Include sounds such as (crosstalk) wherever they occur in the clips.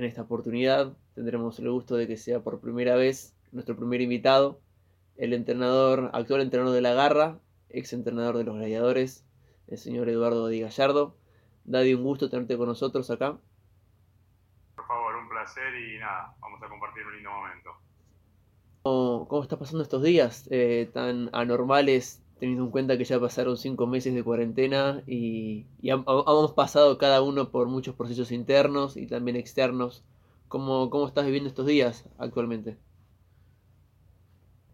en esta oportunidad tendremos el gusto de que sea por primera vez nuestro primer invitado, el entrenador, actual entrenador de la Garra, ex entrenador de los Gladiadores, el señor Eduardo Di Gallardo. Daddy, un gusto tenerte con nosotros acá. Por favor, un placer y nada, vamos a compartir un lindo momento. ¿Cómo, cómo estás pasando estos días eh, tan anormales, teniendo en cuenta que ya pasaron cinco meses de cuarentena y, hemos pasado cada uno por muchos procesos internos y también externos? ¿Cómo, cómo estás viviendo estos días actualmente?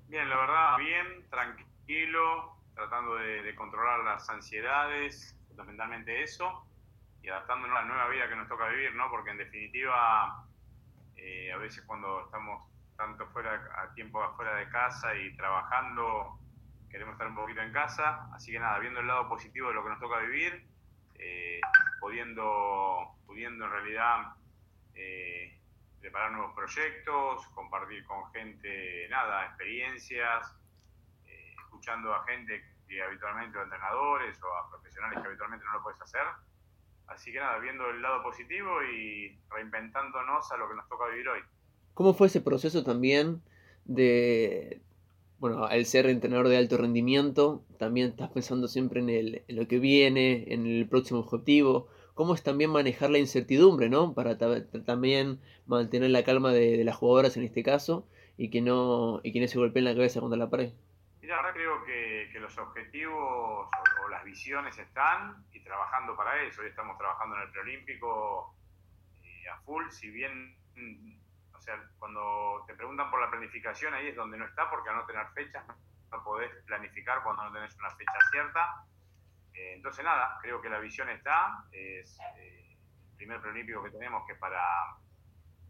Bien, la verdad, bien, tranquilo, tratando de, controlar las ansiedades, fundamentalmente eso, y adaptándonos a la nueva vida que nos toca vivir, ¿no? Porque en definitiva, eh, a veces cuando estamos tanto fuera a tiempo afuera de casa y trabajando, queremos estar un poquito en casa, así que nada, viendo el lado positivo de lo que nos toca vivir, eh, pudiendo, pudiendo en realidad eh, preparar nuevos proyectos, compartir con gente, nada, experiencias, eh, escuchando a gente que habitualmente, o entrenadores o a profesionales que habitualmente no lo puedes hacer. Así que nada, viendo el lado positivo y reinventándonos a lo que nos toca vivir hoy. ¿Cómo fue ese proceso también de, bueno, al ser entrenador de alto rendimiento, también estás pensando siempre en, el, en lo que viene, en el próximo objetivo? cómo es también manejar la incertidumbre, ¿no? Para también mantener la calma de, las jugadoras en este caso y que no, y que no se golpeen la cabeza contra la pared. Mira, ahora creo que, los objetivos o, las visiones están y trabajando para eso. Hoy estamos trabajando en el preolímpico eh, a full, si bien, sea, cuando te preguntan por la planificación, ahí es donde no está, porque al no tener fechas no podés planificar cuando no tenés una fecha cierta eh, entonces, nada, creo que la visión está. Es eh, el primer preolímpico que tenemos que es para,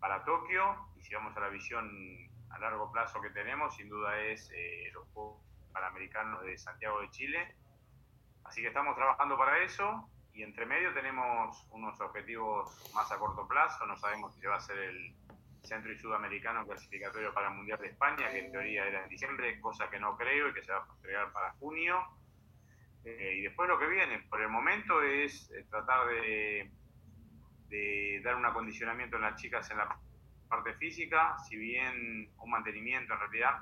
para Tokio. Y si vamos a la visión a largo plazo que tenemos, sin duda es eh, los Juegos Panamericanos de Santiago de Chile. Así que estamos trabajando para eso. Y entre medio tenemos unos objetivos más a corto plazo. No sabemos si va a hacer el Centro y Sudamericano clasificatorio para el Mundial de España, que en teoría era en diciembre, cosa que no creo y que se va a entregar para junio. Eh, y después lo que viene, por el momento, es eh, tratar de, dar un acondicionamiento en las chicas en la parte física, si bien un mantenimiento en realidad,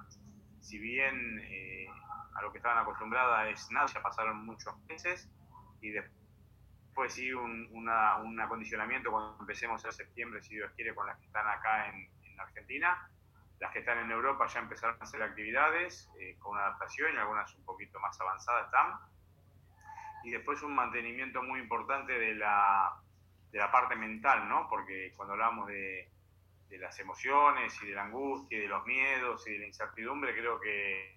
si bien eh, a lo que estaban acostumbradas es nada, ya pasaron muchos meses, y después sí un, un acondicionamiento cuando empecemos en septiembre, si Dios quiere, con las que están acá en, Argentina. Las que están en Europa ya empezaron a hacer actividades con una adaptación y algunas un poquito más avanzadas están y después un mantenimiento muy importante de la, de la parte mental, ¿no? Porque cuando hablamos de, de, las emociones y de la angustia y de los miedos y de la incertidumbre, creo que,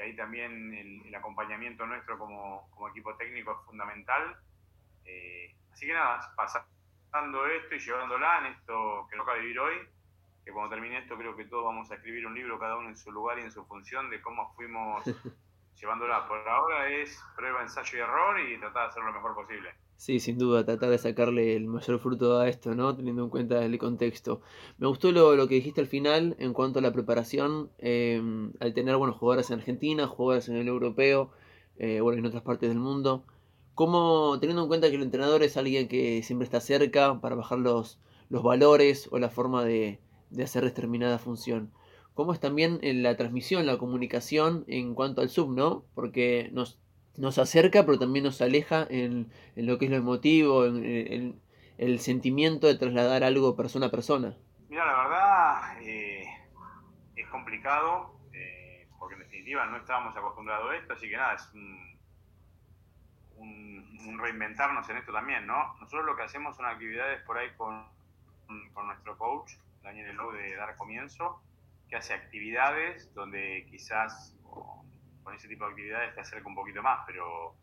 que ahí también el, acompañamiento nuestro como, equipo técnico es fundamental. Eh, así que nada, pasando esto y llevándola en esto que toca vivir hoy, que cuando termine esto creo que todos vamos a escribir un libro cada uno en su lugar y en su función de cómo fuimos (laughs) llevándola. Por ahora es prueba, ensayo y error y tratar de hacer lo mejor posible. Sí, sin duda, tratar de sacarle el mayor fruto a esto, ¿no? Teniendo en cuenta el contexto. Me gustó lo, lo que dijiste al final en cuanto a la preparación, em, al tener, bueno, jugadoras en Argentina, jugadoras en el europeo, eh, bueno, en otras partes del mundo. ¿Cómo, teniendo en cuenta que el entrenador es alguien que siempre está cerca para bajar los, los valores o la forma de, de hacer determinada función? Cómo es también en la transmisión, la comunicación en cuanto al sub, ¿no? Porque nos, nos acerca, pero también nos aleja en, lo que es lo emotivo, en, el sentimiento de trasladar algo persona a persona. Mira, la verdad eh, es complicado, eh, porque en definitiva no estábamos acostumbrados a esto, así que nada, es un, reinventarnos en esto también, ¿no? Nosotros lo que hacemos son actividades por ahí con, con nuestro coach, Daniel Elou, de Dar Comienzo, que hace actividades donde quizás con ese tipo de actividades te acerca un poquito más, pero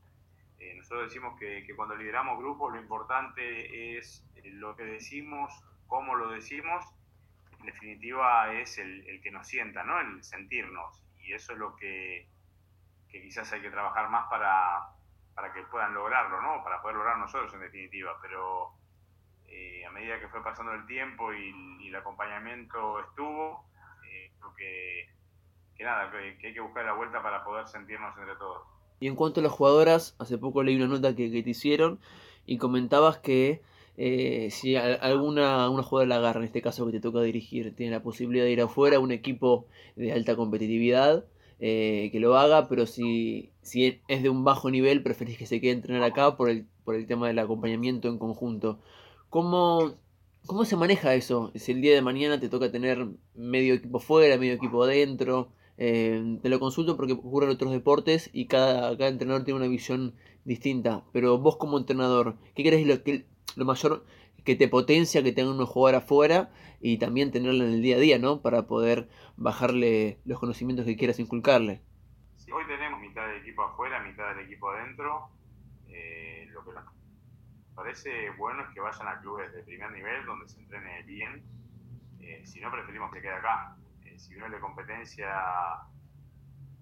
eh, nosotros decimos que, cuando lideramos grupos lo importante es lo que decimos, cómo lo decimos, en definitiva es el, que nos sienta, ¿no? el sentirnos, y eso es lo que, quizás hay que trabajar más para, para que puedan lograrlo, ¿no? para poder lograr nosotros en definitiva, pero eh, a medida que fue pasando el tiempo y el acompañamiento estuvo, que, nada, que, hay que buscar la vuelta para poder sentirnos entre todos. Y en cuanto a las jugadoras, hace poco leí una nota que, te hicieron y comentabas que eh, si alguna una jugadora la agarra, en este caso que te toca dirigir, tiene la posibilidad de ir afuera a un equipo de alta competitividad, eh, que lo haga, pero si, si es de un bajo nivel, preferís que se quede entrenar acá por el, por el tema del acompañamiento en conjunto. ¿Cómo, ¿Cómo se maneja eso? Si el día de mañana te toca tener medio equipo fuera, medio equipo adentro, eh, te lo consulto porque ocurre en otros deportes y cada, cada entrenador tiene una visión distinta. Pero vos como entrenador, ¿qué crees lo, que, lo mayor que te potencia que tenga uno jugar afuera y también tenerlo en el día a día, ¿no? Para poder bajarle los conocimientos que quieras inculcarle. Sí, hoy tenemos mitad del equipo afuera, mitad del equipo adentro. Eh, lo que nos parece bueno es que vayan a clubes de primer nivel donde se entrene bien. Eh, si no, preferimos que quede acá. Eh, si uno de competencia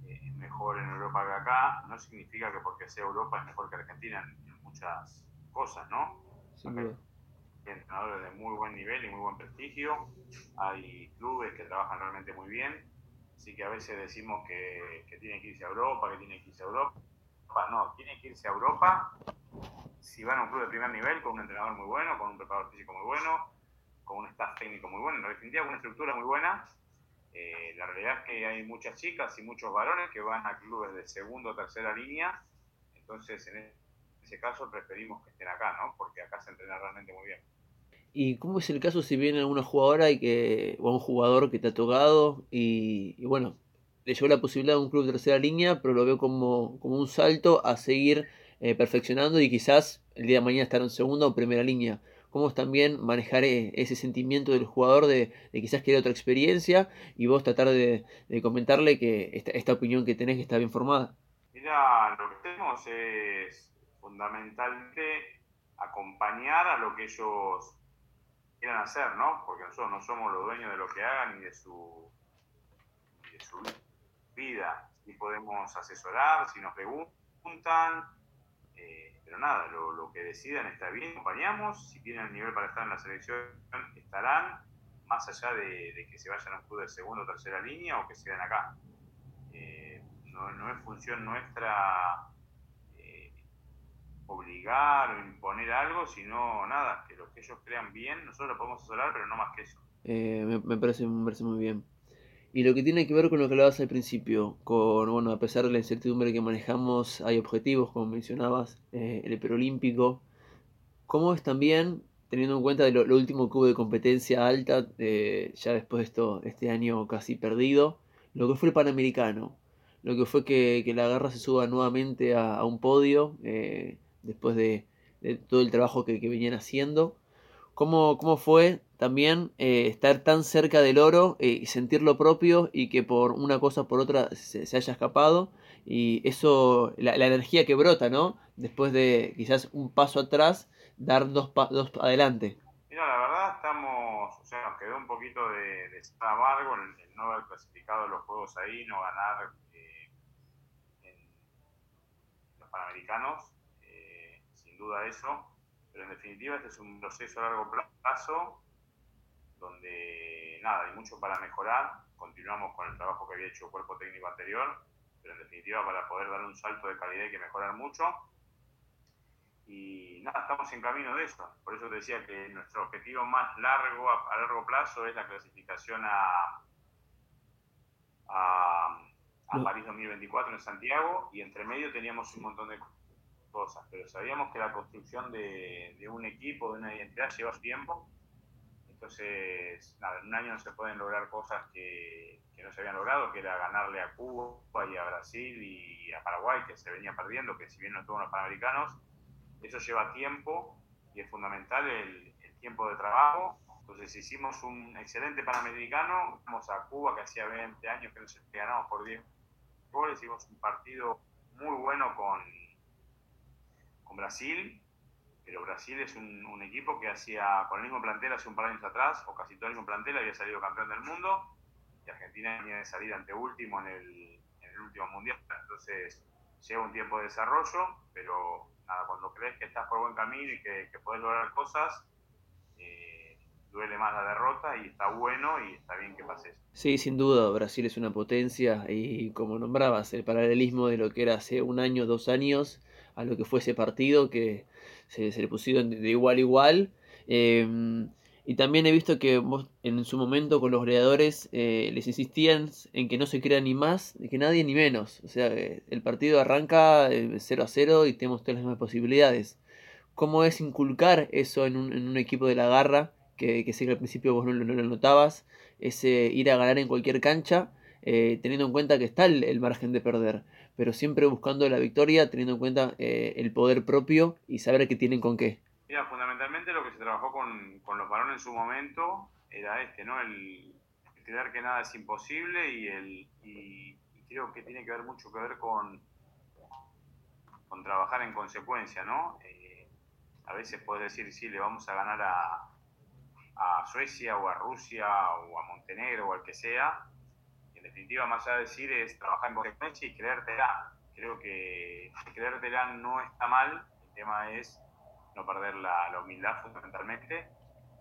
es mejor en Europa que acá, no significa que porque sea Europa es mejor que Argentina en, muchas cosas, ¿no? entrenadores de muy buen nivel y muy buen prestigio, hay clubes que trabajan realmente muy bien, así que a veces decimos que, que tienen que irse a Europa, que tienen que irse a Europa. No, tienen que irse a Europa si van a un club de primer nivel con un entrenador muy bueno, con un preparador físico muy bueno, con un staff técnico muy bueno, en definitiva con una estructura muy buena. Eh, la realidad es que hay muchas chicas y muchos varones que van a clubes de segunda o tercera línea, entonces en ese caso preferimos que estén acá, ¿no? Porque acá se entrena realmente muy bien. ¿Y cómo es el caso si viene alguna jugadora y que, o un jugador que te ha tocado y, bueno, le llegó la posibilidad de un club de tercera línea, pero lo veo como, como un salto a seguir eh, perfeccionando y quizás el día de mañana estar en segunda o primera línea? ¿Cómo también manejar eh, ese sentimiento del jugador de, quizás quiere otra experiencia y vos tratar de, comentarle que esta, opinión que tenés está bien formada? Mira, lo que tenemos es fundamentalmente acompañar a lo que ellos quieran hacer, ¿no? Porque nosotros no somos los dueños de lo que hagan ni de su, de su vida. Y podemos asesorar, si nos preguntan, eh, pero nada, lo, que decidan está bien, acompañamos, si tienen el nivel para estar en la selección, estarán, más allá de, que se vayan a un club de segunda o tercera línea o que se acá. Eh, no, no es función nuestra obligar o imponer algo, sino nada, que lo que ellos crean bien, nosotros lo podemos asesorar, pero no más que eso. Eh, me, parece, me parece muy bien. Y lo que tiene que ver con lo que hablabas al principio, con, bueno, a pesar de la incertidumbre que manejamos, hay objetivos, como mencionabas, eh, el perolímpico. ¿Cómo es también, teniendo en cuenta lo, último que hubo de competencia alta, eh, ya después de esto, este año casi perdido, lo que fue el Panamericano? Lo que fue que, la garra se suba nuevamente a, un podio, después de, todo el trabajo que, venían haciendo. ¿Cómo, cómo fue también eh, estar tan cerca del oro eh, y sentir lo propio y que por una cosa o por otra se, haya escapado? Y eso, la, energía que brota, ¿no? Después de quizás un paso atrás, dar dos, dos adelante. Mira, la verdad estamos, o sea, nos quedó un poquito de, de amargo el, no haber clasificado los juegos ahí, no ganar eh, en los Panamericanos duda eso, pero en definitiva este es un proceso a largo plazo donde nada, hay mucho para mejorar, continuamos con el trabajo que había hecho el cuerpo técnico anterior, pero en definitiva para poder dar un salto de calidad hay que mejorar mucho. Y nada, estamos en camino de eso. Por eso te decía que nuestro objetivo más largo, a, largo plazo, es la clasificación a, a, a París 2024 en Santiago y entre medio teníamos un montón de cosas, pero sabíamos que la construcción de, un equipo, de una identidad, lleva tiempo. Entonces, nada, en un año no se pueden lograr cosas que, no se habían logrado, que era ganarle a Cuba y a Brasil y a Paraguay, que se venía perdiendo, que si bien no estuvo los panamericanos, eso lleva tiempo y es fundamental el, tiempo de trabajo. Entonces hicimos un excelente panamericano, vamos a Cuba, que hacía 20 años que nos ganamos por 10 goles, hicimos un partido muy bueno con Brasil, pero Brasil es un, equipo que hacía con el mismo plantel hace un par de años atrás, o casi todo el mismo plantel, había salido campeón del mundo, y Argentina venía de salir ante último en el, último mundial. Entonces, lleva un tiempo de desarrollo, pero nada, cuando crees que estás por buen camino y que, que puedes lograr cosas, eh, duele más la derrota y está bueno y está bien que pase eso. Sí, sin duda, Brasil es una potencia y como nombrabas, el paralelismo de lo que era hace un año, dos años, a lo que fue ese partido, que se, le pusieron de igual a igual. Em, y también he visto que vos en su momento con los gladiadores eh, les insistían en que no se crea ni más, que nadie ni menos. O sea, el partido arranca 0 a 0 y tenemos todas las mismas posibilidades. ¿Cómo es inculcar eso en un, en un equipo de la garra? Que, que, sé que al principio vos no, lo notabas, ese ir a ganar en cualquier cancha, eh, teniendo en cuenta que está el, margen de perder, pero siempre buscando la victoria, teniendo en cuenta eh, el poder propio y saber que tienen con qué. Mira, fundamentalmente lo que se trabajó con, con los varones en su momento era este, ¿no? El, creer que nada es imposible y, el, y, creo que tiene que ver mucho que ver con, con trabajar en consecuencia, ¿no? Eh, a veces puedes decir, sí, le vamos a ganar a, a Suecia o a Rusia o a Montenegro o al que sea. Definitiva, más allá de decir, es trabajar en consecuencia y creértela. Creo que creértela no está mal, el tema es no perder la, la humildad fundamentalmente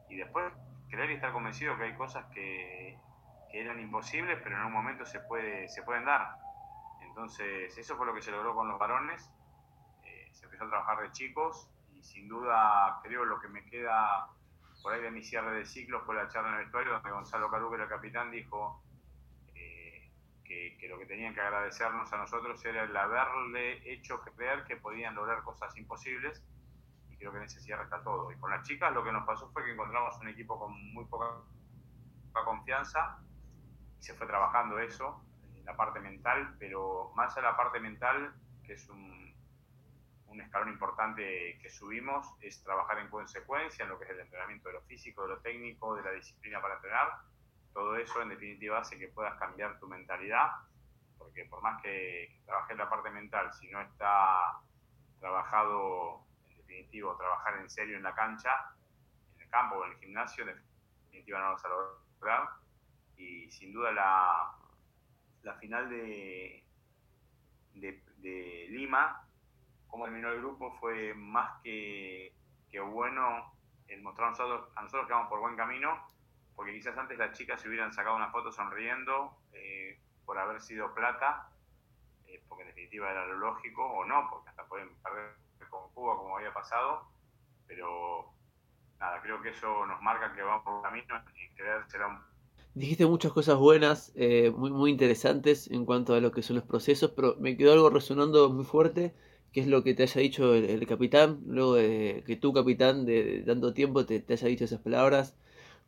y después creer y estar convencido que hay cosas que, eran imposibles, pero en un momento se, puede, se pueden dar. Entonces, eso fue lo que se logró con los varones. Eh, se empezó a trabajar de chicos y sin duda creo lo que me queda por ahí de mi cierre de ciclo fue la charla en el vestuario donde Gonzalo Caruque, el capitán, dijo que, que, lo que tenían que agradecernos a nosotros era el haberle hecho creer que podían lograr cosas imposibles y creo que en ese cierre está todo. Y con las chicas lo que nos pasó fue que encontramos un equipo con muy poca, poca confianza y se fue trabajando eso, la parte mental, pero más a la parte mental, que es un un escalón importante que subimos es trabajar en consecuencia en lo que es el entrenamiento de lo físico, de lo técnico, de la disciplina para entrenar. Eso en definitiva hace que puedas cambiar tu mentalidad, porque por más que trabajes la parte mental, si no está trabajado, en definitiva, trabajar en serio en la cancha, en el campo o en el gimnasio, en definitiva no lo vas a lograr. Y sin duda la, la final de, de, Lima cómo terminó el grupo fue más que, que bueno el mostrar a nosotros, a nosotros que vamos por buen camino, porque quizás antes las chicas se hubieran sacado una foto sonriendo eh, por haber sido plata, eh, porque en definitiva era lo lógico, o no, porque hasta pueden perder con Cuba como había pasado, pero nada, creo que eso nos marca que vamos por buen camino y creer será un Dijiste muchas cosas buenas, eh, muy, muy interesantes en cuanto a lo que son los procesos, pero me quedó algo resonando muy fuerte qué es lo que te haya dicho el, capitán, luego de que tu capitán de, tanto tiempo te, haya dicho esas palabras.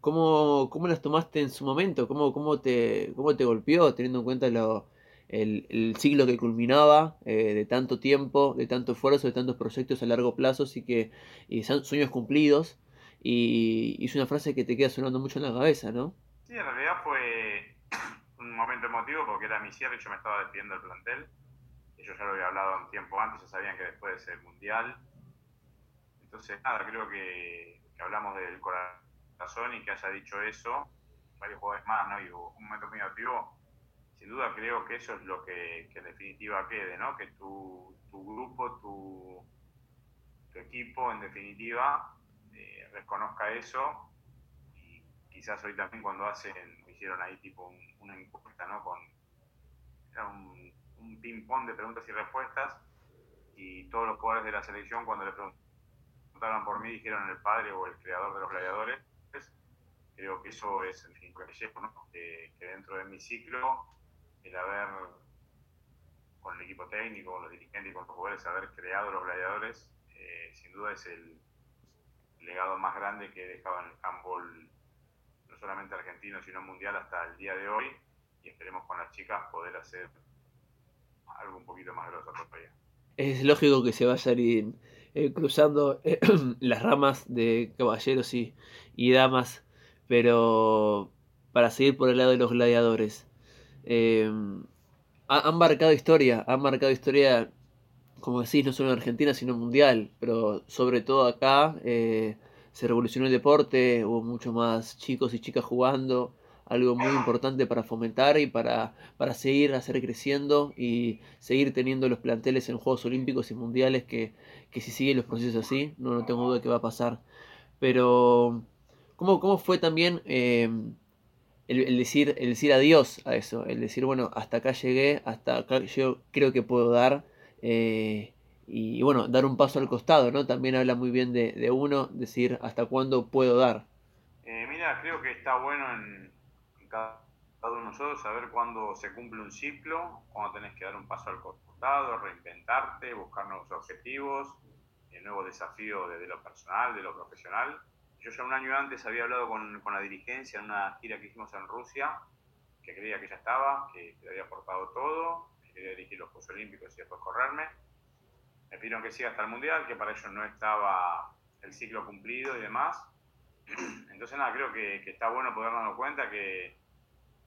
¿Cómo, ¿Cómo, las tomaste en su momento? ¿Cómo, cómo, te, cómo te golpeó teniendo en cuenta lo, el, el, ciclo que culminaba eh, de tanto tiempo, de tanto esfuerzo, de tantos proyectos a largo plazo, así que y sueños cumplidos? Y, es una frase que te queda sonando mucho en la cabeza, ¿no? Sí, en realidad fue (coughs) un momento emotivo porque era mi cierre y yo me estaba despidiendo del plantel yo ya lo había hablado un tiempo antes, ya sabían que después de ser mundial. Entonces, nada, creo que, hablamos del corazón y que haya dicho eso, varios jugadores más, ¿no? Y un momento muy activo. Sin duda creo que eso es lo que, en definitiva quede, ¿no? Que tu, tu grupo, tu, tu, equipo, en definitiva, eh, reconozca eso. Y quizás hoy también cuando hacen, hicieron ahí tipo una encuesta, ¿no? Con, era un un ping-pong de preguntas y respuestas y todos los jugadores de la selección cuando le preguntaron por mí dijeron el padre o el creador de los gladiadores. Creo que eso es en fin, que, que, dentro de mi ciclo el haber con el equipo técnico, con los dirigentes y con los jugadores, haber creado los gladiadores, eh, sin duda es el legado más grande que dejaba en el handball, no solamente argentino, sino mundial hasta el día de hoy. Y esperemos con las chicas poder hacer algo un poquito más grosso todavía. Es lógico que se vayan eh, cruzando eh, (clears throat) las ramas de caballeros y, damas, pero para seguir por el lado de los gladiadores. Eh, han marcado historia, han marcado historia, como decís, no solo en Argentina, sino mundial, pero sobre todo acá se revolucionó el deporte, hubo mucho más chicos y chicas jugando algo muy importante para fomentar y para, para seguir hacer creciendo y seguir teniendo los planteles en Juegos Olímpicos y Mundiales que, que si siguen los procesos así, no, no tengo duda que va a pasar. Pero, ¿cómo, cómo fue también eh, el, decir, el decir adiós a eso? El decir, bueno, hasta acá llegué, hasta acá yo creo que puedo dar. Eh, y, bueno, dar un paso al costado, ¿no? También habla muy bien de, uno, decir hasta cuándo puedo dar. Eh, mira, creo que está bueno en, cada, uno de nosotros saber cuándo se cumple un ciclo, cuándo tenés que dar un paso al costado, reinventarte, buscar nuevos objetivos, el nuevo desafío desde lo personal, de lo profesional. Yo ya un año antes había hablado con, con la dirigencia en una gira que hicimos en Rusia, que creía que ya estaba, que, que había aportado todo, que quería dirigir los Juegos Olímpicos y después correrme me pidieron que siga hasta el Mundial, que para ellos no estaba el ciclo cumplido y demás. (clears throat) Entonces, nada, creo que, está bueno poder darnos cuenta que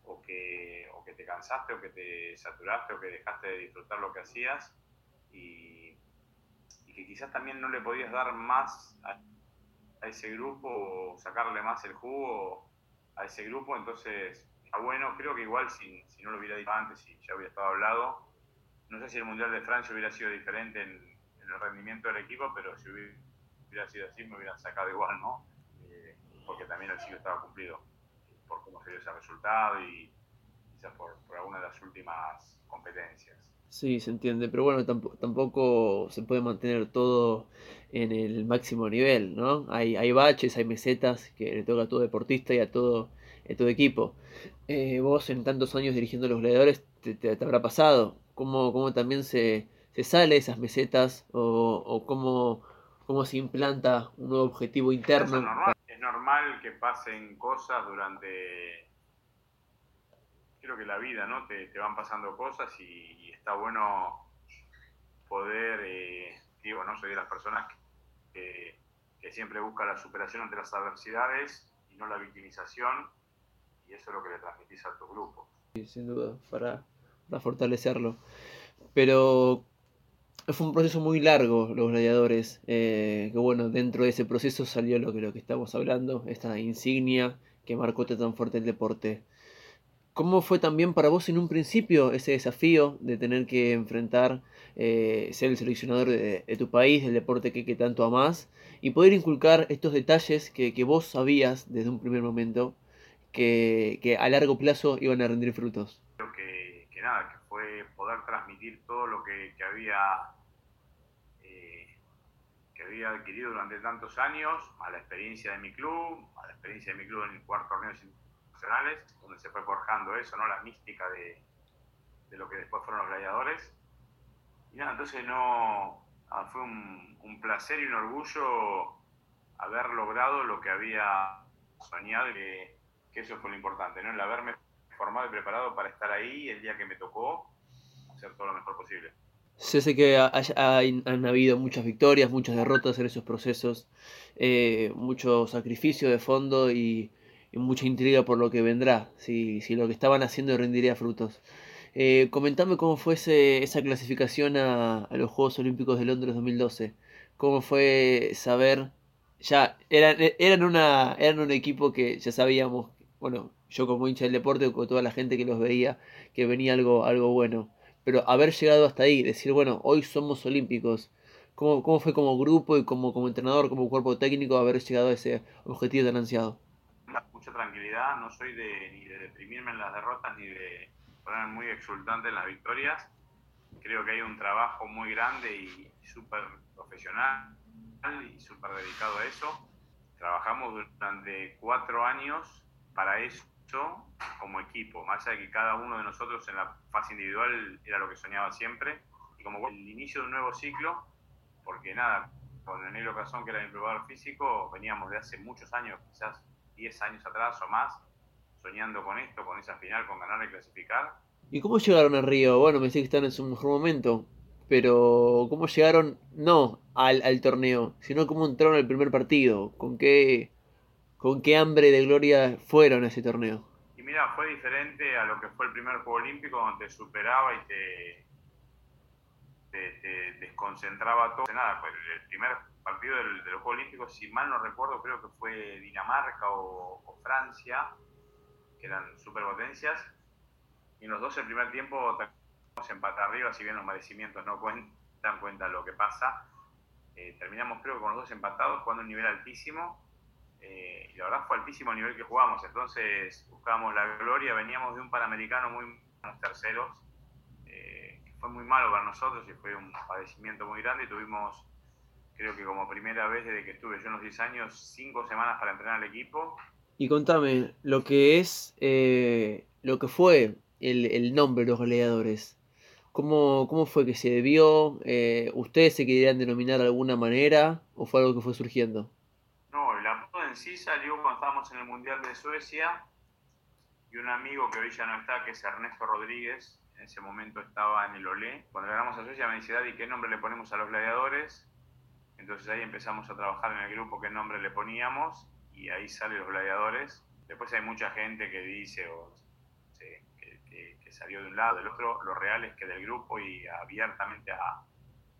o, que o que te cansaste, o que te saturaste, o que dejaste de disfrutar lo que hacías y, que quizás también no le podías dar más a, ese grupo sacarle más el jugo a ese grupo. Entonces, está bueno, creo que igual si, si no lo hubiera dicho antes, si ya hubiera estado hablado, no sé si el Mundial de Francia hubiera sido diferente en, el rendimiento del equipo, pero si hubiera, sido así me hubieran sacado igual, ¿no? Eh, porque también el ciclo estaba cumplido por cómo se dio ese resultado y quizás por, alguna de las últimas competencias. Sí, se entiende, pero bueno, tampoco, se puede mantener todo en el máximo nivel, ¿no? Hay, hay baches, hay mesetas que le toca a todo deportista y a todo, a todo equipo. Eh, vos en tantos años dirigiendo a los gladiadores te, te habrá pasado, cómo, cómo también se, se sale esas mesetas o, cómo, cómo, se implanta un nuevo objetivo interno. Es normal, que pasen cosas durante, creo que la vida, ¿no? Te, te van pasando cosas y, está bueno poder, eh, digo, no soy de las personas que, que siempre busca la superación ante las adversidades y no la victimización y eso es lo que le transmitís a tu grupo. Sí, sin duda, para, para fortalecerlo. Pero fue un proceso muy largo, los gladiadores. Eh, que bueno, dentro de ese proceso salió lo que, lo que estamos hablando, esta insignia que marcó tan fuerte el deporte. ¿Cómo fue también para vos en un principio ese desafío de tener que enfrentar, eh, ser el seleccionador de, tu país, del deporte que, que, tanto amás, y poder inculcar estos detalles que, vos sabías desde un primer momento que, a largo plazo iban a rendir frutos? Creo que, nada, que fue poder transmitir todo lo que, que había había adquirido durante tantos años, a la experiencia de mi club, a la experiencia de mi club en jugar torneos internacionales, donde se fue forjando eso, ¿no? La mística de, de lo que después fueron los gladiadores. Y nada, entonces no, ah, fue un, un, placer y un orgullo haber logrado lo que había soñado y que, que, eso fue lo importante, ¿no? El haberme formado y preparado para estar ahí el día que me tocó, hacer todo lo mejor posible. Sé que han habido muchas victorias, muchas derrotas en esos procesos, eh, mucho sacrificio de fondo y, mucha intriga por lo que vendrá, si, si lo que estaban haciendo rendiría frutos. Eh, comentame cómo fue esa clasificación a, a, los Juegos Olímpicos de Londres 2012. ¿Cómo fue saber? Ya, eran, eran, una, eran un equipo que ya sabíamos, bueno, yo como hincha del deporte, con toda la gente que los veía, que venía algo, algo bueno pero haber llegado hasta ahí, decir, bueno, hoy somos olímpicos, ¿cómo, cómo fue como grupo y como, como entrenador, como cuerpo técnico, haber llegado a ese objetivo tan ansiado? Mucha tranquilidad, no soy de, ni de deprimirme en las derrotas ni de ponerme muy exultante en las victorias. Creo que hay un trabajo muy grande y súper profesional y súper dedicado a eso. Trabajamos durante cuatro años para eso como equipo, más allá de que cada uno de nosotros en la fase individual era lo que soñaba siempre, y como el inicio de un nuevo ciclo, porque nada, con el negro Casón, que era mi probador físico, veníamos de hace muchos años, quizás 10 años atrás o más, soñando con esto, con esa final, con ganar y clasificar. ¿Y cómo llegaron a Río? Bueno, me dice que están en su mejor momento, pero ¿cómo llegaron no al, al torneo, sino cómo entraron al primer partido? ¿Con qué, ¿Con qué hambre de gloria fueron a ese torneo? Y mira, fue diferente a lo que fue el primer Juego Olímpico, donde te superaba y te, te, desconcentraba todo. Nada, pues el primer partido del, del Juego Olímpico, si mal no recuerdo, creo que fue Dinamarca o, Francia, que eran superpotencias. Y en los dos el primer tiempo terminamos arriba, si bien los merecimientos no cuentan cuenta lo que pasa. Eh, terminamos creo que con los dos empatados, jugando un nivel altísimo. Eh, y la verdad fue altísimo el nivel que jugamos, entonces buscábamos la gloria, veníamos de un Panamericano muy terceros, eh, fue muy malo para nosotros y fue un padecimiento muy grande. Tuvimos, creo que como primera vez desde que estuve yo en los 10 años, cinco semanas para entrenar al equipo. Y contame, lo que es, eh, lo que fue el, el nombre de los goleadores. ¿Cómo, ¿Cómo, fue que se debió? Eh, ¿Ustedes se querían denominar de alguna manera o fue algo que fue surgiendo? No, el apodo en sí salió cuando estábamos en el Mundial de Suecia y un amigo que hoy ya no está, que es Ernesto Rodríguez, en ese momento estaba en el Olé. Cuando ganamos a Suecia me dice, Daddy, ¿qué nombre le ponemos a los gladiadores? Entonces ahí empezamos a trabajar en el grupo qué nombre le poníamos y ahí salen los gladiadores. Después hay mucha gente que dice o, que, que, salió de un lado, del otro. Lo real es que del grupo y abiertamente a...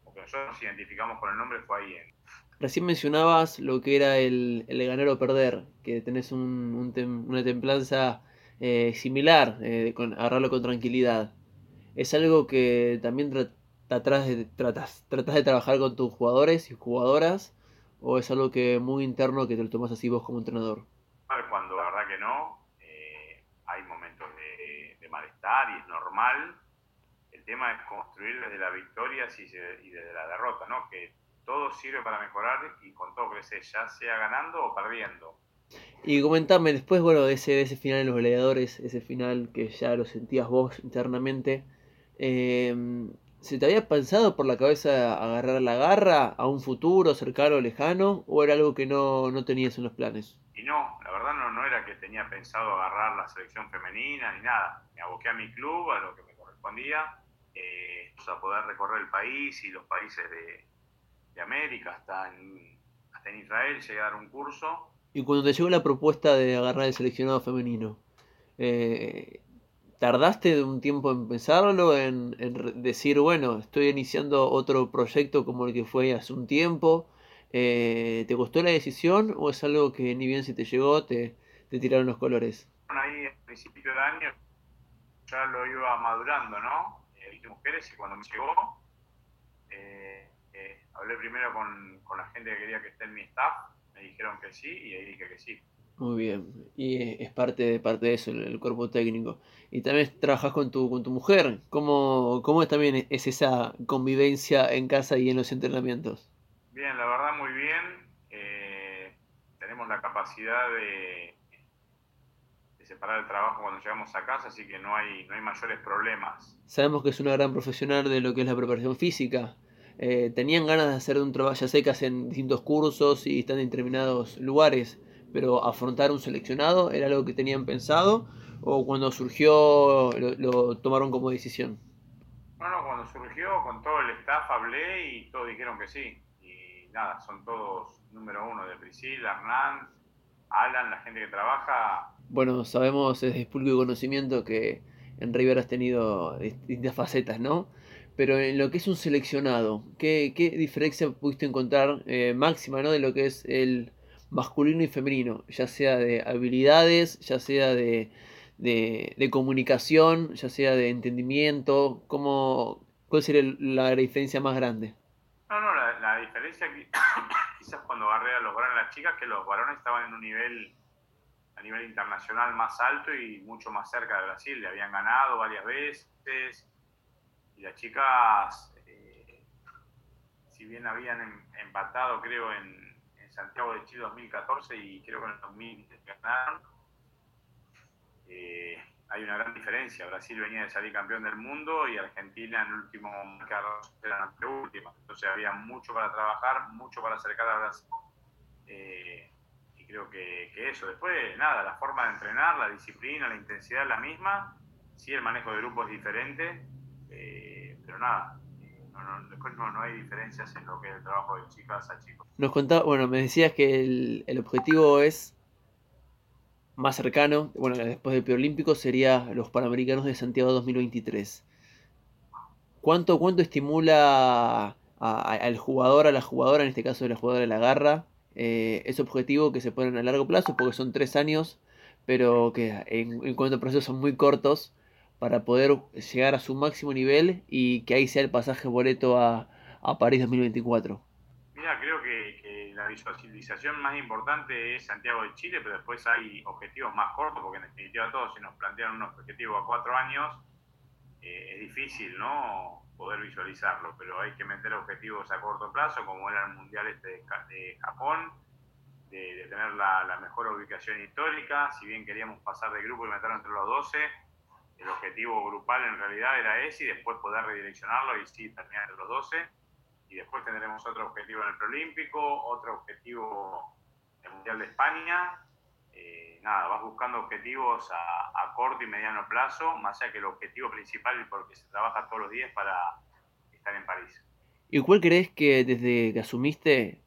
Porque nosotros nos identificamos con el nombre fue ahí. En... Recién mencionabas lo que era el, el ganar o perder, que tenés un, un tem, una templanza eh, similar, eh, con, agarrarlo con tranquilidad. ¿Es algo que también tratas de, tratas, tratas de trabajar con tus jugadores y jugadoras? ¿O es algo que muy interno que te lo tomas así vos como entrenador? Cuando la verdad que no, eh, hay momentos de, de, malestar y es normal. El tema es construir desde las victorias y, desde la derrota, ¿no? Que todo sirve para mejorar y con todo crecer, ya sea ganando o perdiendo. Y comentame después, bueno, de ese, de ese final de los gladiadores, ese final que ya lo sentías vos internamente, eh, ¿se te había pensado por la cabeza agarrar la garra a un futuro cercano o lejano o era algo que no, no tenías en los planes? Y no, la verdad no, no era que tenía pensado agarrar la selección femenina ni nada. Me aboqué a mi club, a lo que me correspondía, eh, a poder recorrer el país y los países de, de América, hasta en, hasta en Israel, llegué a dar un curso y cuando te llegó la propuesta de agarrar el seleccionado femenino, eh, ¿tardaste un tiempo en pensarlo, en, decir, bueno, estoy iniciando otro proyecto como el que fue hace un tiempo? Eh, ¿Te costó la decisión o es algo que ni bien si te llegó te, tiraron los colores? Ahí, a principio de año, ya lo iba madurando, ¿no? Eh, mujeres y cuando me llegó, eh, eh, hablé primero con la gente que quería que esté en mi staff me dijeron que sí y ahí dije que sí. Muy bien, y es parte de, parte de eso, el cuerpo técnico. Y también trabajas con tu, con tu mujer. ¿Cómo, ¿Cómo también es esa convivencia en casa y en los entrenamientos? Bien, la verdad muy bien. Eh, tenemos la capacidad de, de, separar el trabajo cuando llegamos a casa, así que no hay, no hay mayores problemas. Sabemos que es una gran profesional de lo que es la preparación física. Eh, tenían ganas de hacer un trabajo, ya sé que hacen distintos cursos y están en determinados lugares, pero afrontar un seleccionado era algo que tenían pensado o cuando surgió lo, lo tomaron como decisión. Bueno, cuando surgió con todo el staff hablé y todos dijeron que sí. Y nada, son todos número uno de Priscila, Hernán, Alan, la gente que trabaja. Bueno, sabemos desde público conocimiento que en River has tenido distintas facetas, ¿no? pero en lo que es un seleccionado, ¿qué, qué diferencia pudiste encontrar eh, máxima ¿no? de lo que es el masculino y femenino? Ya sea de habilidades, ya sea de, de, comunicación, ya sea de entendimiento, ¿cómo, ¿cuál sería la diferencia más grande? No, no, la, diferencia (coughs) quizás cuando agarré a los varones y las chicas, que los varones estaban en un nivel a nivel internacional más alto y mucho más cerca de Brasil, le habían ganado varias veces, y las chicas, eh, si bien habían em, empatado, creo, en, Santiago de Chile 2014 y creo que en el 2000 ganaron, eh, hay una gran diferencia. Brasil venía de salir campeón del mundo y Argentina en el último era la última. Entonces había mucho para trabajar, mucho para acercar a Brasil. Eh, y creo que, eso. Después, nada, la forma de entrenar, la disciplina, la intensidad es la misma. Sí, el manejo de grupo es diferente. Eh, pero nada, no, no, no, hay diferencias en lo que es el trabajo de chicas a chicos. Nos contaba, bueno, me decías que el, el objetivo es más cercano, bueno, después del preolímpico sería los Panamericanos de Santiago 2023. ¿Cuánto, cuánto estimula al jugador, a la jugadora, en este caso de la jugadora de la garra, eh, ese objetivo que se ponen a largo plazo, porque son tres años, pero que en, en cuanto a procesos son muy cortos, para poder llegar a su máximo nivel y que ahí sea el pasaje boleto a, a París 2024? Mira, creo que, la visualización más importante es Santiago de Chile, pero después hay objetivos más cortos, porque en definitiva todos si nos plantean unos objetivos a cuatro años, eh, es difícil, ¿no? poder visualizarlo, pero hay que meter objetivos a corto plazo, como era el Mundial este de, Japón, de, tener la, mejor ubicación histórica, si bien queríamos pasar de grupo y meterlo entre los 12, el objetivo grupal en realidad era ese y después poder redireccionarlo y sí terminar entre los 12, y después tendremos otro objetivo en el preolímpico, otro objetivo en el Mundial de España, eh, nada, vas buscando objetivos a, corto y mediano plazo, más allá que el objetivo principal porque se trabaja todos los días para estar en París. ¿Y cuál crees que desde que asumiste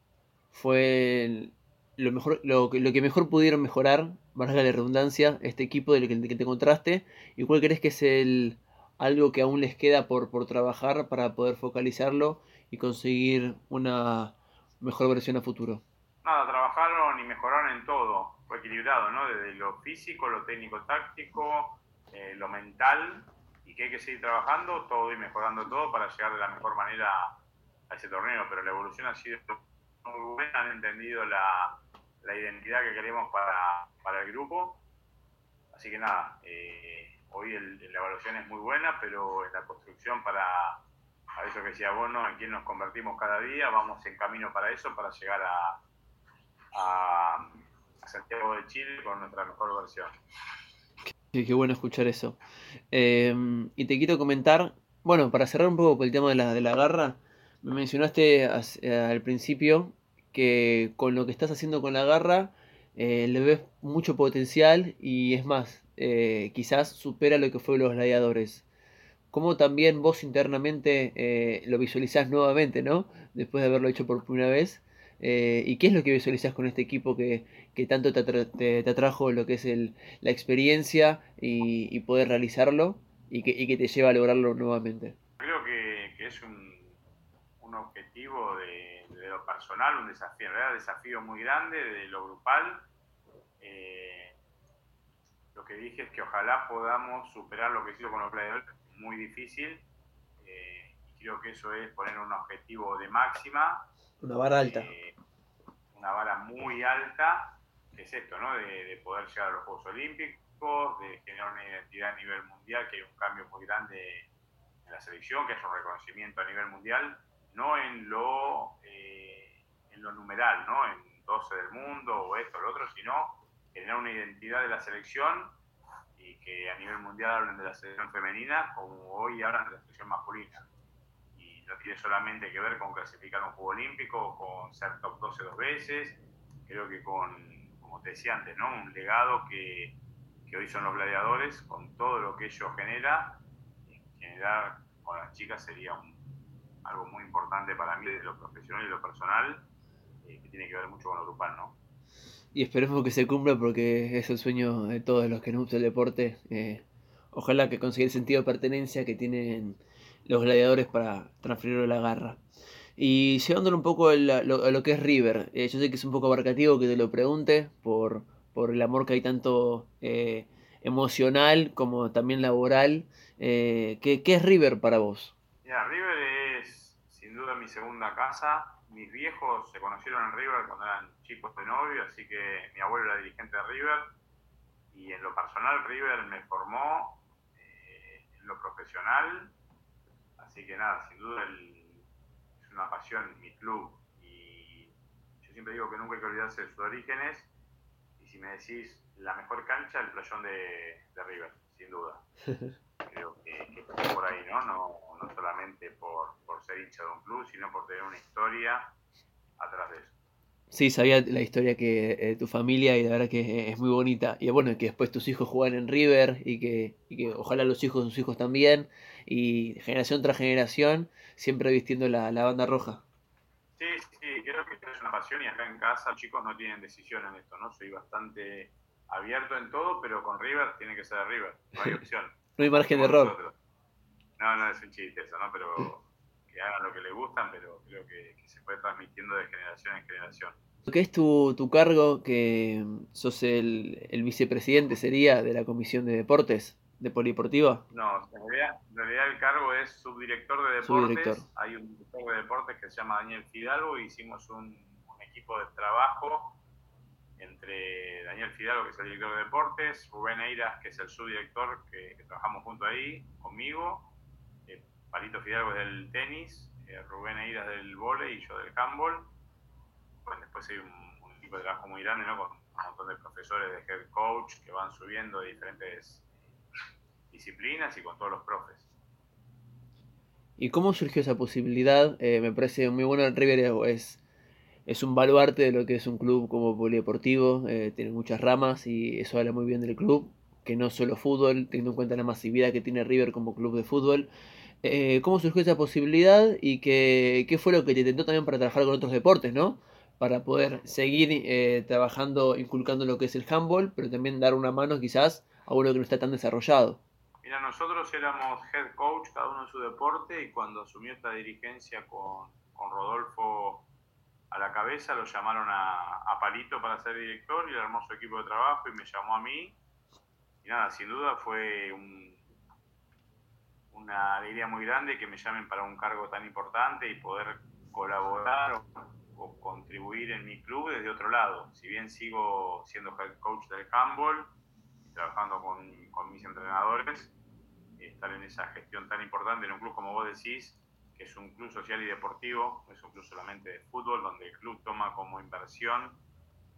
fue lo, mejor, lo, que mejor pudieron mejorar, valga la redundancia, este equipo del que, te encontraste? ¿Y cuál crees que es el algo que aún les queda por, por trabajar para poder focalizarlo y conseguir una mejor versión a futuro? Nada, trabajaron y mejoraron en todo equilibrado, ¿no? Desde lo físico, lo técnico-táctico, eh, lo mental, y que hay que seguir trabajando todo y mejorando todo para llegar de la mejor manera a ese torneo. Pero la evolución ha sido muy buena, han entendido la, la identidad que queremos para, para, el grupo. Así que nada, eh, hoy la evaluación es muy buena, pero en la construcción para, eso que decía vos, En quién nos convertimos cada día, vamos en camino para eso, para llegar a, Santiago de Chile con nuestra mejor versión. Qué, bueno escuchar eso. Em, y te quiero comentar, bueno, para cerrar un poco el tema de la, de la garra, me mencionaste al principio que con lo que estás haciendo con la garra eh, le ves mucho potencial y es más, eh, quizás supera lo que fue los gladiadores. ¿Cómo también vos internamente eh, lo visualizás nuevamente, ¿no? Después de haberlo hecho por primera vez. Eh, ¿Y qué es lo que visualizas con este equipo que, tanto te, atrajo lo que es el, la experiencia y, poder realizarlo y que, te lleva a lograrlo nuevamente? Creo que, es un, objetivo de, lo personal, un desafío, en realidad desafío muy grande de lo grupal. Eh, lo que dije es que ojalá podamos superar lo que ha sido con los players, muy difícil. Eh, y creo que eso es poner un objetivo de máxima una vara alta. Eh, una vara muy alta, que es esto, ¿no? De, poder llegar a los Juegos Olímpicos, de generar una identidad a nivel mundial, que hay un cambio muy grande en la selección, que es un reconocimiento a nivel mundial, no en lo, eh, en lo numeral, ¿no? En 12 del mundo o esto o lo otro, sino generar una identidad de la selección y que a nivel mundial hablen de la selección femenina como hoy hablan de la selección masculina no tiene solamente que ver con clasificar un Juego Olímpico, con ser top 12 dos veces, creo que con, como te decía antes, ¿no? un legado que, que hoy son los gladiadores, con todo lo que ello genera, generar con las chicas sería algo muy importante para mí desde lo profesional y lo personal, eh, que tiene que ver mucho con lo grupal, ¿no? Y esperemos que se cumpla porque es el sueño de todos los que nos gusta el deporte. Eh, ojalá que consiga el sentido de pertenencia que tienen los gladiadores para transferirlo a la garra. Y llevándolo un poco a lo, que es River, eh, yo sé que es un poco abarcativo que te lo pregunte por, por el amor que hay tanto eh, emocional como también laboral. Eh, ¿qué, es River para vos? Mira, River mi segunda casa. Mis viejos se conocieron en River cuando eran chicos de novio, así que mi abuelo era dirigente de River. Y en lo personal, River me formó en lo profesional Así que nada, sin duda es una pasión mi club y yo siempre digo que nunca hay que olvidarse de sus orígenes y si me decís la mejor cancha, el playón de, River, sin duda. (laughs) Que, que por ahí, ¿no? No, no solamente por, por ser hincha de un club, sino por tener una historia atrás de eso. Sí, sabía la historia que eh, tu familia y la verdad que es muy bonita. Y bueno, que después tus hijos juegan en River y que, y que ojalá los hijos de sus hijos también. Y generación tras generación, siempre vistiendo la, la banda roja. Sí, sí, creo que es una pasión y acá en casa chicos no tienen decisión en esto, ¿no? Soy bastante abierto en todo, pero con River tiene que ser River, no hay (laughs) opción. No hay margen de error. No, no es un chiste eso, ¿no? Pero que hagan lo que les gustan, pero creo que, se fue transmitiendo de generación en generación. ¿Qué es tu, tu cargo? Que sos el, el, vicepresidente, sería, de la Comisión de Deportes de Polideportiva. No, en realidad, el cargo es subdirector de deportes. Hay un director de deportes que se llama Daniel Fidalgo y hicimos un, equipo de trabajo entre Daniel Fidalgo, que es el director de deportes, Rubén Eiras, que es el subdirector, que, trabajamos junto ahí, conmigo, Palito Fidalgo del tenis, eh, Rubén Eiras del vóley y yo del handball. Bueno, después hay un, equipo de trabajo muy grande, ¿no? Con un montón de profesores de head coach que van subiendo de diferentes disciplinas y con todos los profes. ¿Y cómo surgió esa posibilidad? Eh, me parece muy bueno. El River es, es un baluarte de lo que es un club como polideportivo. Eh, tiene muchas ramas y eso habla muy bien del club. Que no solo fútbol, teniendo en cuenta la masividad que tiene River como club de fútbol. Eh, ¿Cómo surgió esa posibilidad y qué, qué, fue lo que te intentó también para trabajar con otros deportes, ¿no? Para poder seguir eh, trabajando, inculcando lo que es el handball, pero también dar una mano quizás a uno que no está tan desarrollado. Mira, nosotros éramos head coach, cada uno en su deporte, y cuando asumió esta dirigencia con, con Rodolfo a la cabeza, lo llamaron a, a, Palito para ser director y armó su equipo de trabajo y me llamó a mí. Y nada, sin duda fue un, una alegría muy grande que me llamen para un cargo tan importante y poder colaborar o, contribuir en mi club desde otro lado. Si bien sigo siendo head coach del handball, trabajando con, con mis entrenadores, estar en esa gestión tan importante en un club como vos decís, es un club social y deportivo, no es un club solamente de fútbol, donde el club toma como inversión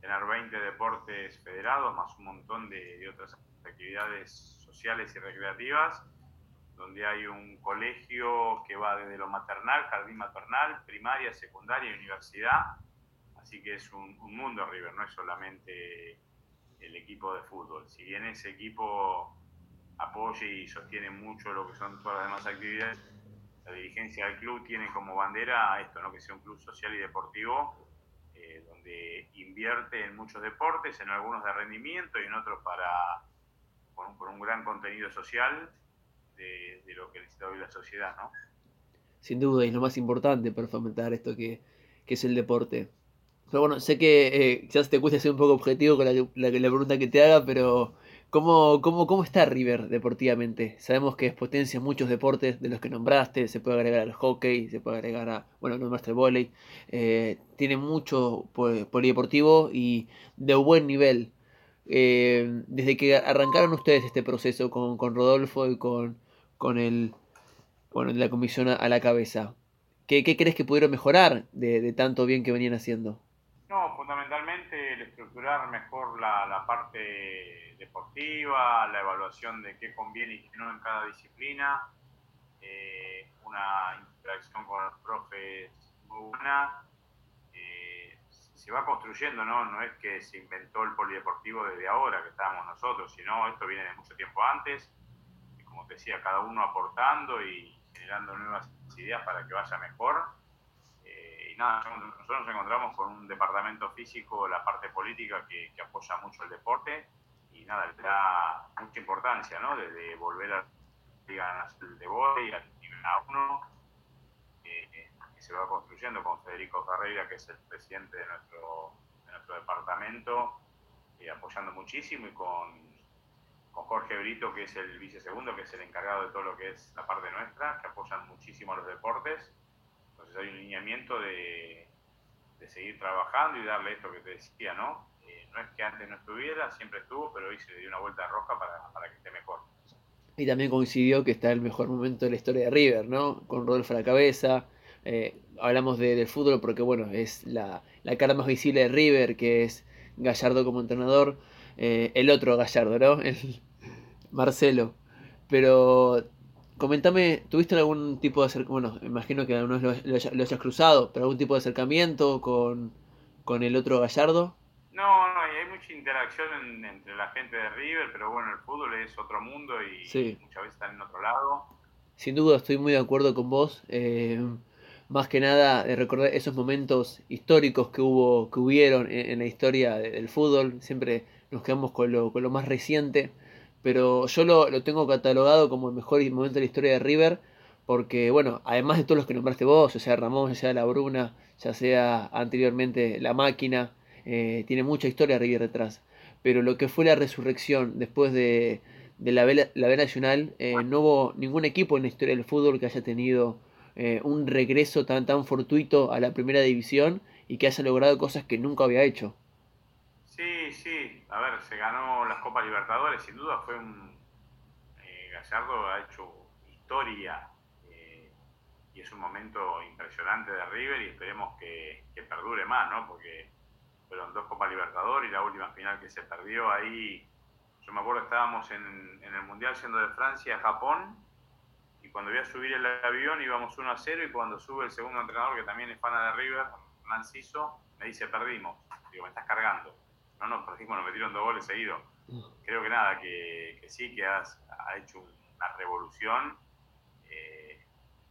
tener 20 deportes federados, más un montón de, de otras actividades sociales y recreativas donde hay un colegio que va desde lo maternal, jardín maternal, primaria, secundaria y universidad. Así que es un, mundo River, no es solamente el equipo de fútbol. Si bien ese equipo apoya y sostiene mucho lo que son todas las demás actividades, la dirigencia del club tiene como bandera esto, ¿no? que sea un club social y deportivo, eh, donde invierte en muchos deportes, en algunos de rendimiento y en otros para, por un gran contenido social de, lo que necesita hoy la sociedad, ¿no? Sin duda, y lo más importante para fomentar esto que, es el deporte. Pero bueno, sé que eh, quizás te cueste ser un poco objetivo con la, la, la pregunta que te haga, pero ¿cómo, cómo, ¿cómo está River deportivamente? Sabemos que es potencia muchos deportes de los que nombraste, se puede agregar al hockey, se puede agregar a, bueno, nombraste el volei, eh, tiene mucho polideportivo y de buen nivel. Eh, desde que arrancaron ustedes este proceso con, con Rodolfo y con, con el bueno, la comisión a, la cabeza. ¿Qué, ¿Qué, crees que pudieron mejorar de, tanto bien que venían haciendo? Estructurar mejor la, la, parte deportiva, la evaluación de qué conviene y qué no en cada disciplina, eh, una interacción con los profes muy buena. Eh, se va construyendo, ¿no? No es que se inventó el polideportivo desde ahora que estábamos nosotros, sino esto viene de mucho tiempo antes como te decía, cada uno aportando y generando nuevas ideas para que vaya mejor. Y nada, nosotros nos encontramos con un departamento físico, la parte política, que, apoya mucho el deporte y nada, le da mucha importancia, ¿no? Desde volver a Liga de Volley al nivel A1, eh, que se va construyendo con Federico Ferreira, que es el presidente de nuestro, de nuestro departamento, eh, apoyando muchísimo y con con Jorge Brito, que es el vicesegundo, que es el encargado de todo lo que es la parte nuestra, que apoyan muchísimo los deportes. Entonces hay un lineamiento de, de seguir trabajando y darle esto que te decía, ¿no? Eh, no es que antes no estuviera, siempre estuvo, pero hoy se le dio una vuelta roja para, para que esté mejor. Y también coincidió que está el mejor momento de la historia de River, ¿no? Con Rodolfo a la cabeza. Eh, hablamos de, del fútbol porque, bueno, es la, la cara más visible de River, que es Gallardo como entrenador. Eh, el otro Gallardo, ¿no? (laughs) El Marcelo. Pero comentame, ¿tuviste algún tipo de acercamiento? Bueno, imagino que algunos lo, lo, hayas cruzado, pero algún tipo de acercamiento con, con el otro Gallardo. No, no, hay mucha interacción entre la gente de River, pero bueno, el fútbol es otro mundo y muchas veces están en otro lado. Sin duda, estoy muy de acuerdo con vos. Eh, más que nada de recordar esos momentos históricos que hubo, que hubieron en, la historia del fútbol. Siempre nos quedamos con lo, con lo más reciente, pero yo lo, lo, tengo catalogado como el mejor momento de la historia de River, porque bueno, además de todos los que nombraste vos, ya sea Ramón, ya sea La Bruna, ya sea anteriormente La Máquina, eh, tiene mucha historia River detrás, pero lo que fue la resurrección después de, de la, vela, la vela nacional, eh, no hubo ningún equipo en la historia del fútbol que haya tenido eh, un regreso tan, tan fortuito a la primera división y que haya logrado cosas que nunca había hecho. Sí, sí, a ver, se ganó las Copas Libertadores, sin duda fue un... Eh, Gallardo ha hecho historia, eh, es un momento impresionante de River y esperemos que, perdure más, ¿no? Porque fueron dos Copas Libertadores y la última final que se perdió ahí. Yo me acuerdo estábamos en, en el Mundial siendo de Francia a Japón y cuando voy a subir el avión íbamos 1 a 0 y cuando sube el segundo entrenador que también es fan de River, Hernán me dice perdimos. Digo, me estás cargando. No nos perdimos, nos metieron dos goles seguidos. Creo que nada, que, sí, que has, ha hecho una revolución eh,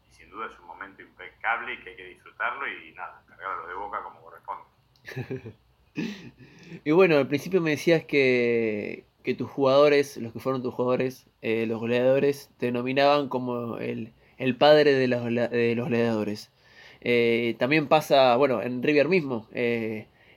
y sin duda es un momento impecable y que hay que disfrutarlo y nada, cargarlo de boca como corresponde. (laughs) y bueno, al principio me decías que, que tus jugadores, los que fueron tus jugadores, eh, los goleadores, te denominaban como el, el padre de los, de los goleadores. Eh, también pasa, bueno, en River mismo,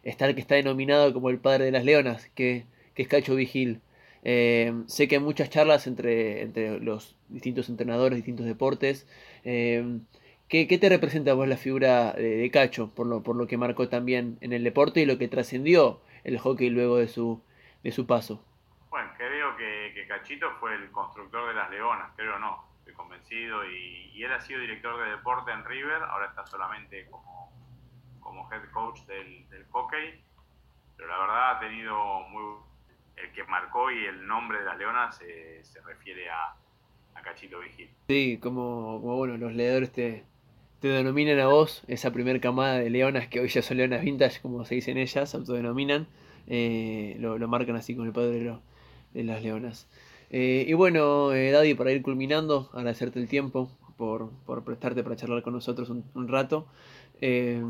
está el que está denominado como el padre de las leonas, que, que es Cacho Vigil. Eh, sé que hay muchas charlas entre, entre los distintos entrenadores, distintos deportes. ¿qué, ¿qué, te representa vos la figura de, Cacho, por lo, por lo que marcó también en el deporte y lo que trascendió el hockey luego de su, de su paso? Bueno, creo que, que Cachito fue el constructor de las leonas, creo no, estoy convencido, y, y, él ha sido director de deporte en River, ahora está solamente como, como head coach del, hockey, pero la verdad ha tenido muy... El que marcó y el nombre de las leonas se refiere a, a Cachito Vigil. Sí, como, bueno, los leedores te, te denominan a vos, esa primer camada de leonas que hoy ya son leonas vintage, como se dicen ellas, autodenominan, eh, lo, lo, marcan así con el padre de las leonas. Eh, y bueno, eh, Daddy, para ir culminando, agradecerte el tiempo por, por prestarte para charlar con nosotros un, rato. Eh,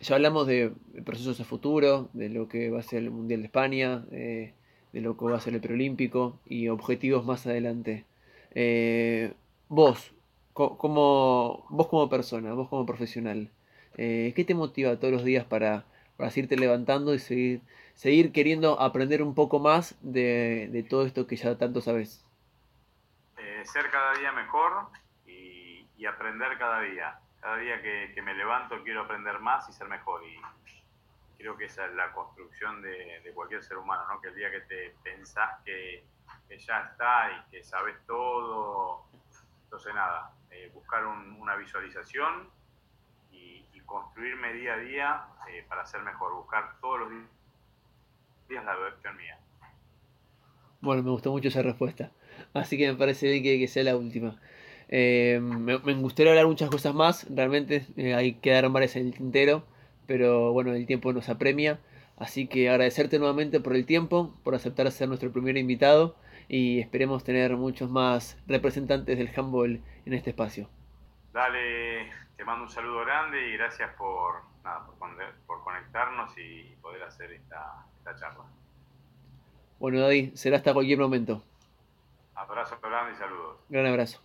ya hablamos de procesos a futuro, de lo que va a ser el Mundial de España, de lo que va a ser el preolímpico y objetivos más adelante. vos, como, vos como persona, vos como profesional, ¿qué te motiva todos los días para, para seguirte levantando y seguir seguir queriendo aprender un poco más de, todo esto que ya tanto sabes? Eh, ser cada día mejor y, aprender cada día. Cada día que, me levanto quiero aprender más y ser mejor. Y creo que esa es la construcción de, cualquier ser humano, ¿no? Que el día que te pensás que, ya está y que sabes todo, entonces nada, eh, buscar una visualización y, construirme día a día eh, para ser mejor, buscar todos los días la versión mía. Bueno, me gustó mucho esa respuesta. Así que me parece bien que, sea la última. Eh, me, gustaría hablar muchas cosas más. Realmente eh, hay que dar varias en el tintero. Pero bueno, el tiempo nos apremia. Así que agradecerte nuevamente por el tiempo, por aceptar ser nuestro primer invitado. Y esperemos tener muchos más representantes del handball en este espacio. Dale, te mando un saludo grande y gracias por, por conectarnos y poder hacer esta, la charla. Bueno, Daddy, será hasta cualquier momento. Abrazo grande y saludos. Gran abrazo.